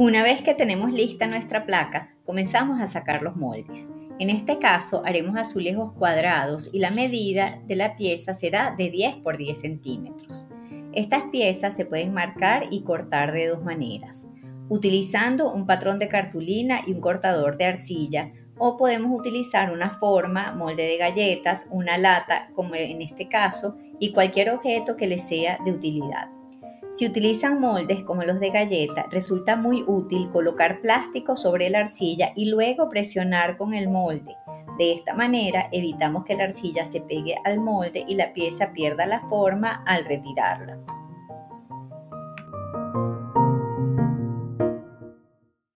Una vez que tenemos lista nuestra placa, comenzamos a sacar los moldes. En este caso haremos azulejos cuadrados y la medida de la pieza será de 10 por 10 centímetros. Estas piezas se pueden marcar y cortar de dos maneras, utilizando un patrón de cartulina y un cortador de arcilla o podemos utilizar una forma, molde de galletas, una lata, como en este caso, y cualquier objeto que les sea de utilidad. Si utilizan moldes como los de galleta, resulta muy útil colocar plástico sobre la arcilla y luego presionar con el molde. De esta manera evitamos que la arcilla se pegue al molde y la pieza pierda la forma al retirarla.